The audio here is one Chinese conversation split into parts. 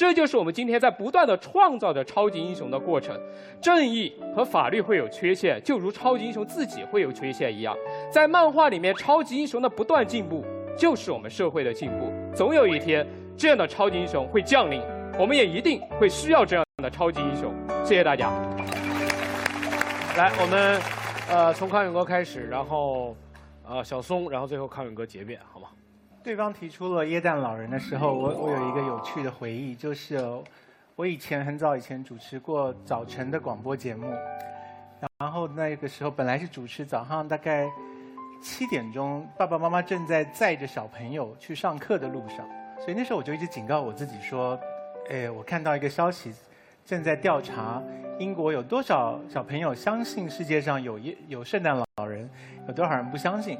这就是我们今天在不断的创造着超级英雄的过程。正义和法律会有缺陷，就如超级英雄自己会有缺陷一样。在漫画里面，超级英雄的不断进步，就是我们社会的进步。总有一天，这样的超级英雄会降临，我们也一定会需要这样的超级英雄。谢谢大家。来，我们呃从康永哥开始，然后呃小松，然后最后康永哥结辩，好吗？对方提出了耶诞老人的时候，我我有一个有趣的回忆，就是我以前很早以前主持过早晨的广播节目，然后那个时候本来是主持早上大概七点钟，爸爸妈妈正在载着小朋友去上课的路上，所以那时候我就一直警告我自己说，哎，我看到一个消息，正在调查英国有多少小朋友相信世界上有耶有圣诞老人，有多少人不相信。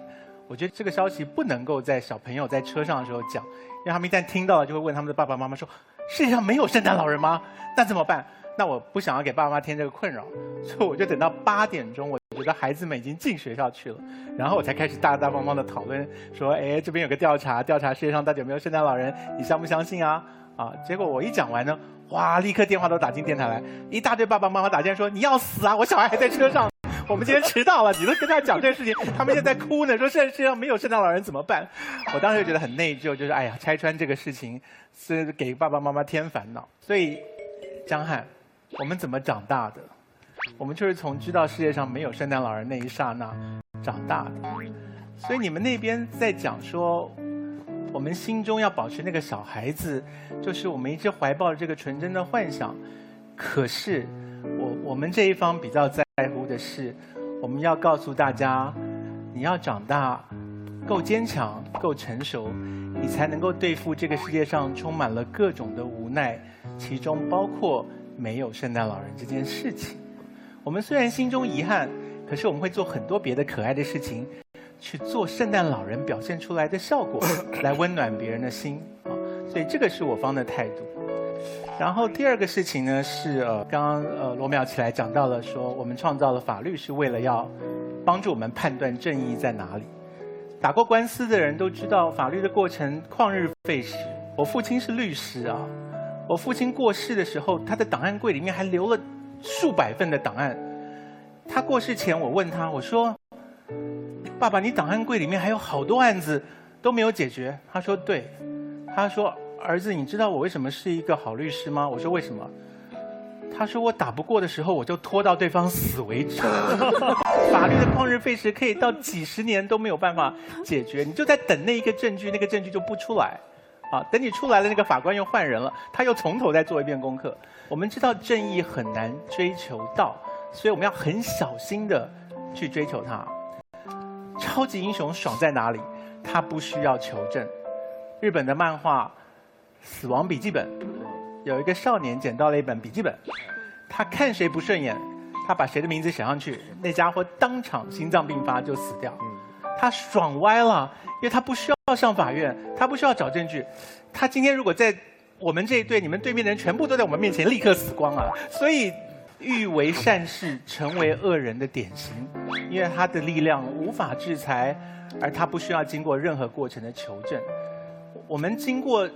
我觉得这个消息不能够在小朋友在车上的时候讲，因为他们一旦听到了，就会问他们的爸爸妈妈说：“世界上没有圣诞老人吗？那怎么办？”那我不想要给爸爸妈妈添这个困扰，所以我就等到八点钟，我觉得孩子们已经进学校去了，然后我才开始大大方方的讨论说：“哎，这边有个调查，调查世界上到底有没有圣诞老人，你相不相信啊？”啊，结果我一讲完呢，哇，立刻电话都打进电台来，一大堆爸爸妈妈打电话说：“你要死啊！我小孩还在车上。”我们今天迟到了，你都跟他讲这个事情，他们现在哭呢，说世界上没有圣诞老人怎么办？我当时就觉得很内疚，就是哎呀，拆穿这个事情是给爸爸妈妈添烦恼。所以，江汉，我们怎么长大的？我们就是从知道世界上没有圣诞老人那一刹那长大的。所以你们那边在讲说，我们心中要保持那个小孩子，就是我们一直怀抱这个纯真的幻想。可是，我我们这一方比较在。在乎的是，我们要告诉大家，你要长大，够坚强，够成熟，你才能够对付这个世界上充满了各种的无奈，其中包括没有圣诞老人这件事情。我们虽然心中遗憾，可是我们会做很多别的可爱的事情，去做圣诞老人表现出来的效果，来温暖别人的心。所以这个是我方的态度。然后第二个事情呢是呃，刚刚呃罗淼起来讲到了说，我们创造了法律是为了要帮助我们判断正义在哪里。打过官司的人都知道，法律的过程旷日费时。我父亲是律师啊，我父亲过世的时候，他的档案柜里面还留了数百份的档案。他过世前，我问他，我说：“爸爸，你档案柜里面还有好多案子都没有解决。”他说：“对。”他说。儿子，你知道我为什么是一个好律师吗？我说为什么？他说我打不过的时候，我就拖到对方死为止。法律的旷日费时可以到几十年都没有办法解决，你就在等那一个证据，那个证据就不出来。啊，等你出来了，那个法官又换人了，他又从头再做一遍功课。我们知道正义很难追求到，所以我们要很小心的去追求它。超级英雄爽在哪里？他不需要求证。日本的漫画。死亡笔记本，有一个少年捡到了一本笔记本，他看谁不顺眼，他把谁的名字写上去，那家伙当场心脏病发就死掉。他爽歪了，因为他不需要上法院，他不需要找证据。他今天如果在我们这一队，你们对面的人全部都在我们面前立刻死光了。所以，欲为善事，成为恶人的典型，因为他的力量无法制裁，而他不需要经过任何过程的求证。我们经过。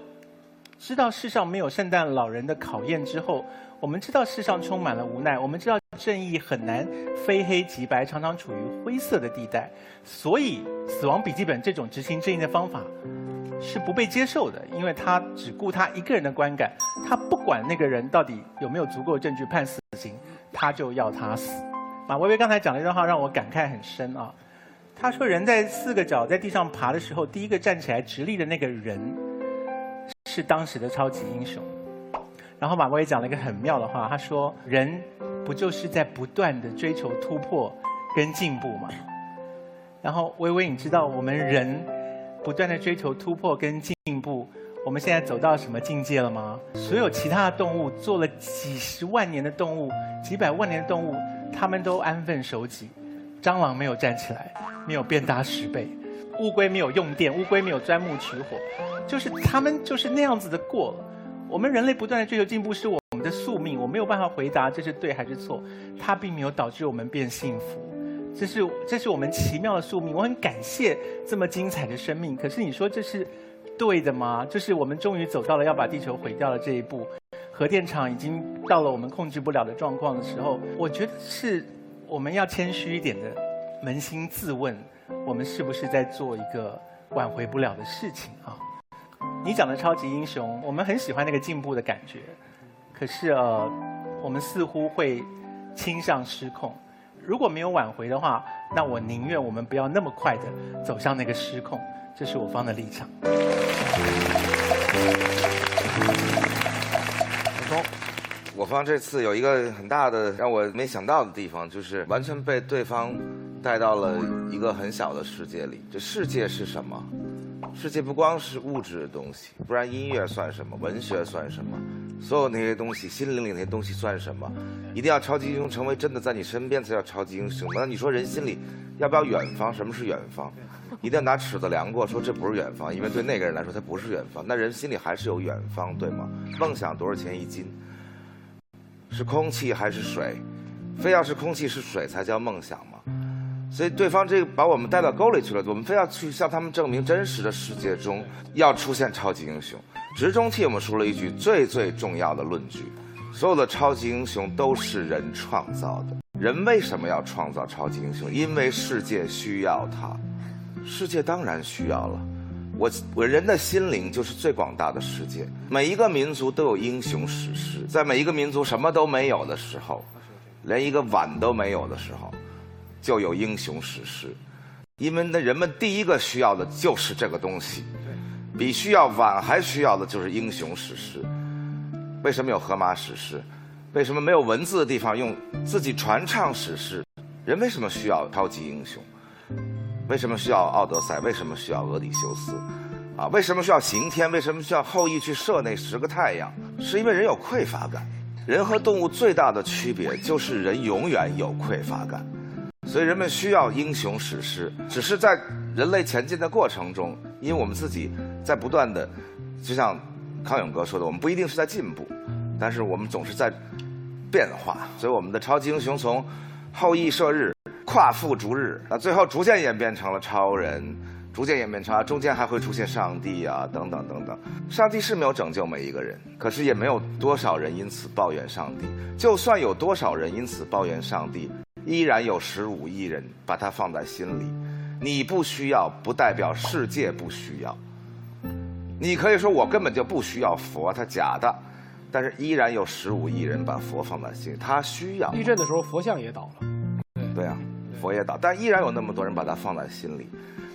知道世上没有圣诞老人的考验之后，我们知道世上充满了无奈，我们知道正义很难非黑即白，常常处于灰色的地带。所以，死亡笔记本这种执行正义的方法是不被接受的，因为他只顾他一个人的观感，他不管那个人到底有没有足够证据判死刑，他就要他死。马薇薇刚才讲了一段话，让我感慨很深啊。他说：“人在四个脚在地上爬的时候，第一个站起来直立的那个人。”是当时的超级英雄，然后马国也讲了一个很妙的话，他说：“人不就是在不断的追求突破跟进步吗？”然后微微，你知道我们人不断的追求突破跟进步，我们现在走到什么境界了吗？所有其他的动物做了几十万年的动物，几百万年的动物，他们都安分守己，蟑螂没有站起来，没有变大十倍。乌龟没有用电，乌龟没有钻木取火，就是他们就是那样子的过了。我们人类不断的追求进步是我们的宿命，我没有办法回答这是对还是错。它并没有导致我们变幸福，这是这是我们奇妙的宿命。我很感谢这么精彩的生命。可是你说这是对的吗？就是我们终于走到了要把地球毁掉的这一步，核电厂已经到了我们控制不了的状况的时候，我觉得是我们要谦虚一点的，扪心自问，我们是不是在做一个挽回不了的事情啊？你讲的超级英雄，我们很喜欢那个进步的感觉，可是呃，我们似乎会倾向失控。如果没有挽回的话，那我宁愿我们不要那么快的走向那个失控。这是我方的立场。我方这次有一个很大的让我没想到的地方，就是完全被对方带到了一个很小的世界里。这世界是什么？世界不光是物质的东西，不然音乐算什么？文学算什么？所有那些东西，心灵里那些东西算什么？一定要超级英雄成为真的在你身边才叫超级英雄。那你说人心里要不要远方？什么是远方？一定要拿尺子量过，说这不是远方，因为对那个人来说，他不是远方。那人心里还是有远方，对吗？梦想多少钱一斤？是空气还是水？非要是空气是水才叫梦想吗？所以对方这个把我们带到沟里去了，我们非要去向他们证明真实的世界中要出现超级英雄。直中替我们说了一句最最重要的论据：所有的超级英雄都是人创造的。人为什么要创造超级英雄？因为世界需要他。世界当然需要了，我我人的心灵就是最广大的世界。每一个民族都有英雄史诗，在每一个民族什么都没有的时候，连一个碗都没有的时候，就有英雄史诗。因为那人们第一个需要的就是这个东西，比需要碗还需要的就是英雄史诗。为什么有荷马史诗？为什么没有文字的地方用自己传唱史诗？人为什么需要超级英雄？为什么需要奥德赛？为什么需要俄狄修斯？啊，为什么需要刑天？为什么需要后羿去射那十个太阳？是因为人有匮乏感。人和动物最大的区别就是人永远有匮乏感，所以人们需要英雄史诗。只是在人类前进的过程中，因为我们自己在不断的，就像康永哥说的，我们不一定是在进步，但是我们总是在变化。所以我们的超级英雄从后羿射日。夸父逐日，那最后逐渐演变成了超人，逐渐演变成，中间还会出现上帝啊，等等等等。上帝是没有拯救每一个人，可是也没有多少人因此抱怨上帝。就算有多少人因此抱怨上帝，依然有十五亿人把它放在心里。你不需要，不代表世界不需要。你可以说我根本就不需要佛，它假的，但是依然有十五亿人把佛放在心里，他需要。地震的时候，佛像也倒了。对啊。佛也倒，但依然有那么多人把它放在心里，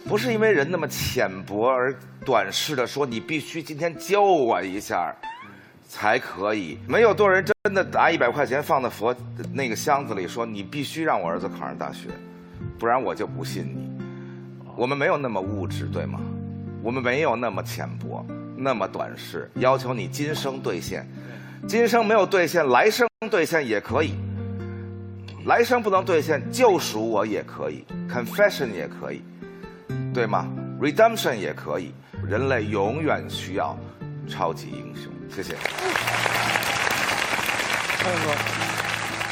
不是因为人那么浅薄而短视的说你必须今天教我一下，才可以。没有多少人真的拿一百块钱放在佛那个箱子里说你必须让我儿子考上大学，不然我就不信你。我们没有那么物质，对吗？我们没有那么浅薄，那么短视，要求你今生兑现，今生没有兑现，来生兑现也可以。来生不能兑现，救赎我也可以，confession 也可以，对吗？redemption 也可以。人类永远需要超级英雄。谢谢。蔡哥，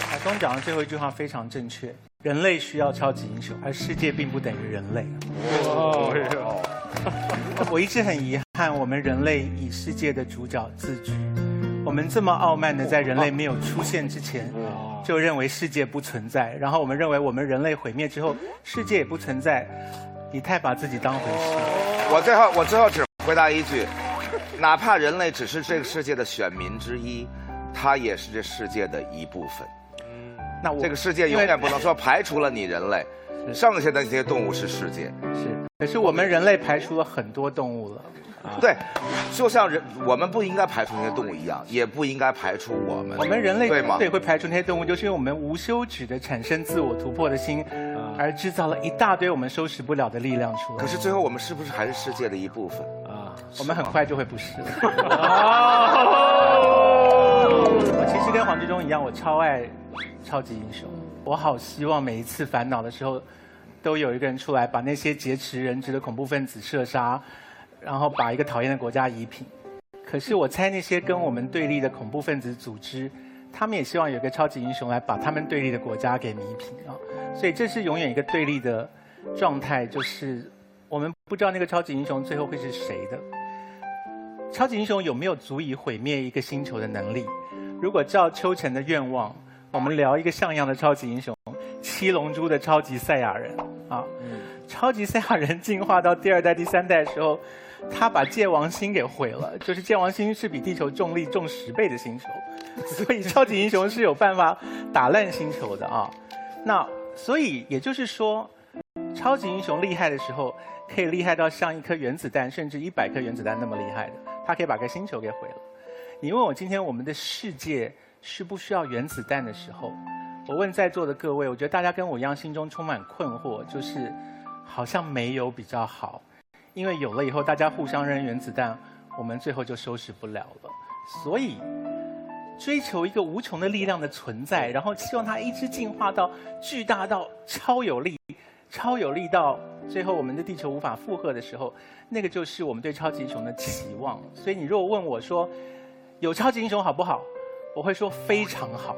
海峰讲的最后一句话非常正确。人类需要超级英雄，而世界并不等于人类。哦，我一直很遗憾，我们人类以世界的主角自居。我们这么傲慢的，在人类没有出现之前。就认为世界不存在，然后我们认为我们人类毁灭之后，世界也不存在。你太把自己当回事。我最后我最后只回答一句：哪怕人类只是这个世界的选民之一，他也是这世界的一部分。那我这个世界永远不能说排除了你人类，剩下的那些动物是世界。是，可是我们人类排除了很多动物了。对，就像人，我们不应该排除那些动物一样，也不应该排除我们。我们人类对吗？对，会排除那些动物，就是因为我们无休止的产生自我突破的心，而制造了一大堆我们收拾不了的力量出来。可是最后，我们是不是还是世界的一部分啊？我们很快就会不是了。我其实跟黄志忠一样，我超爱超级英雄。我好希望每一次烦恼的时候，都有一个人出来把那些劫持人质的恐怖分子射杀。然后把一个讨厌的国家夷平，可是我猜那些跟我们对立的恐怖分子组织，他们也希望有个超级英雄来把他们对立的国家给弥平啊！所以这是永远一个对立的状态，就是我们不知道那个超级英雄最后会是谁的。超级英雄有没有足以毁灭一个星球的能力？如果照秋晨的愿望，我们聊一个像样的超级英雄——七龙珠的超级赛亚人啊。超级赛亚人进化到第二代、第三代的时候，他把界王星给毁了。就是界王星是比地球重力重十倍的星球，所以超级英雄是有办法打烂星球的啊。那所以也就是说，超级英雄厉害的时候，可以厉害到像一颗原子弹，甚至一百颗原子弹那么厉害的，他可以把个星球给毁了。你问我今天我们的世界需不需要原子弹的时候，我问在座的各位，我觉得大家跟我一样心中充满困惑，就是好像没有比较好，因为有了以后大家互相扔原子弹，我们最后就收拾不了了。所以追求一个无穷的力量的存在，然后希望它一直进化到巨大到超有力、超有力到最后我们的地球无法负荷的时候，那个就是我们对超级英雄的期望。所以你如果问我说，有超级英雄好不好？我会说非常好，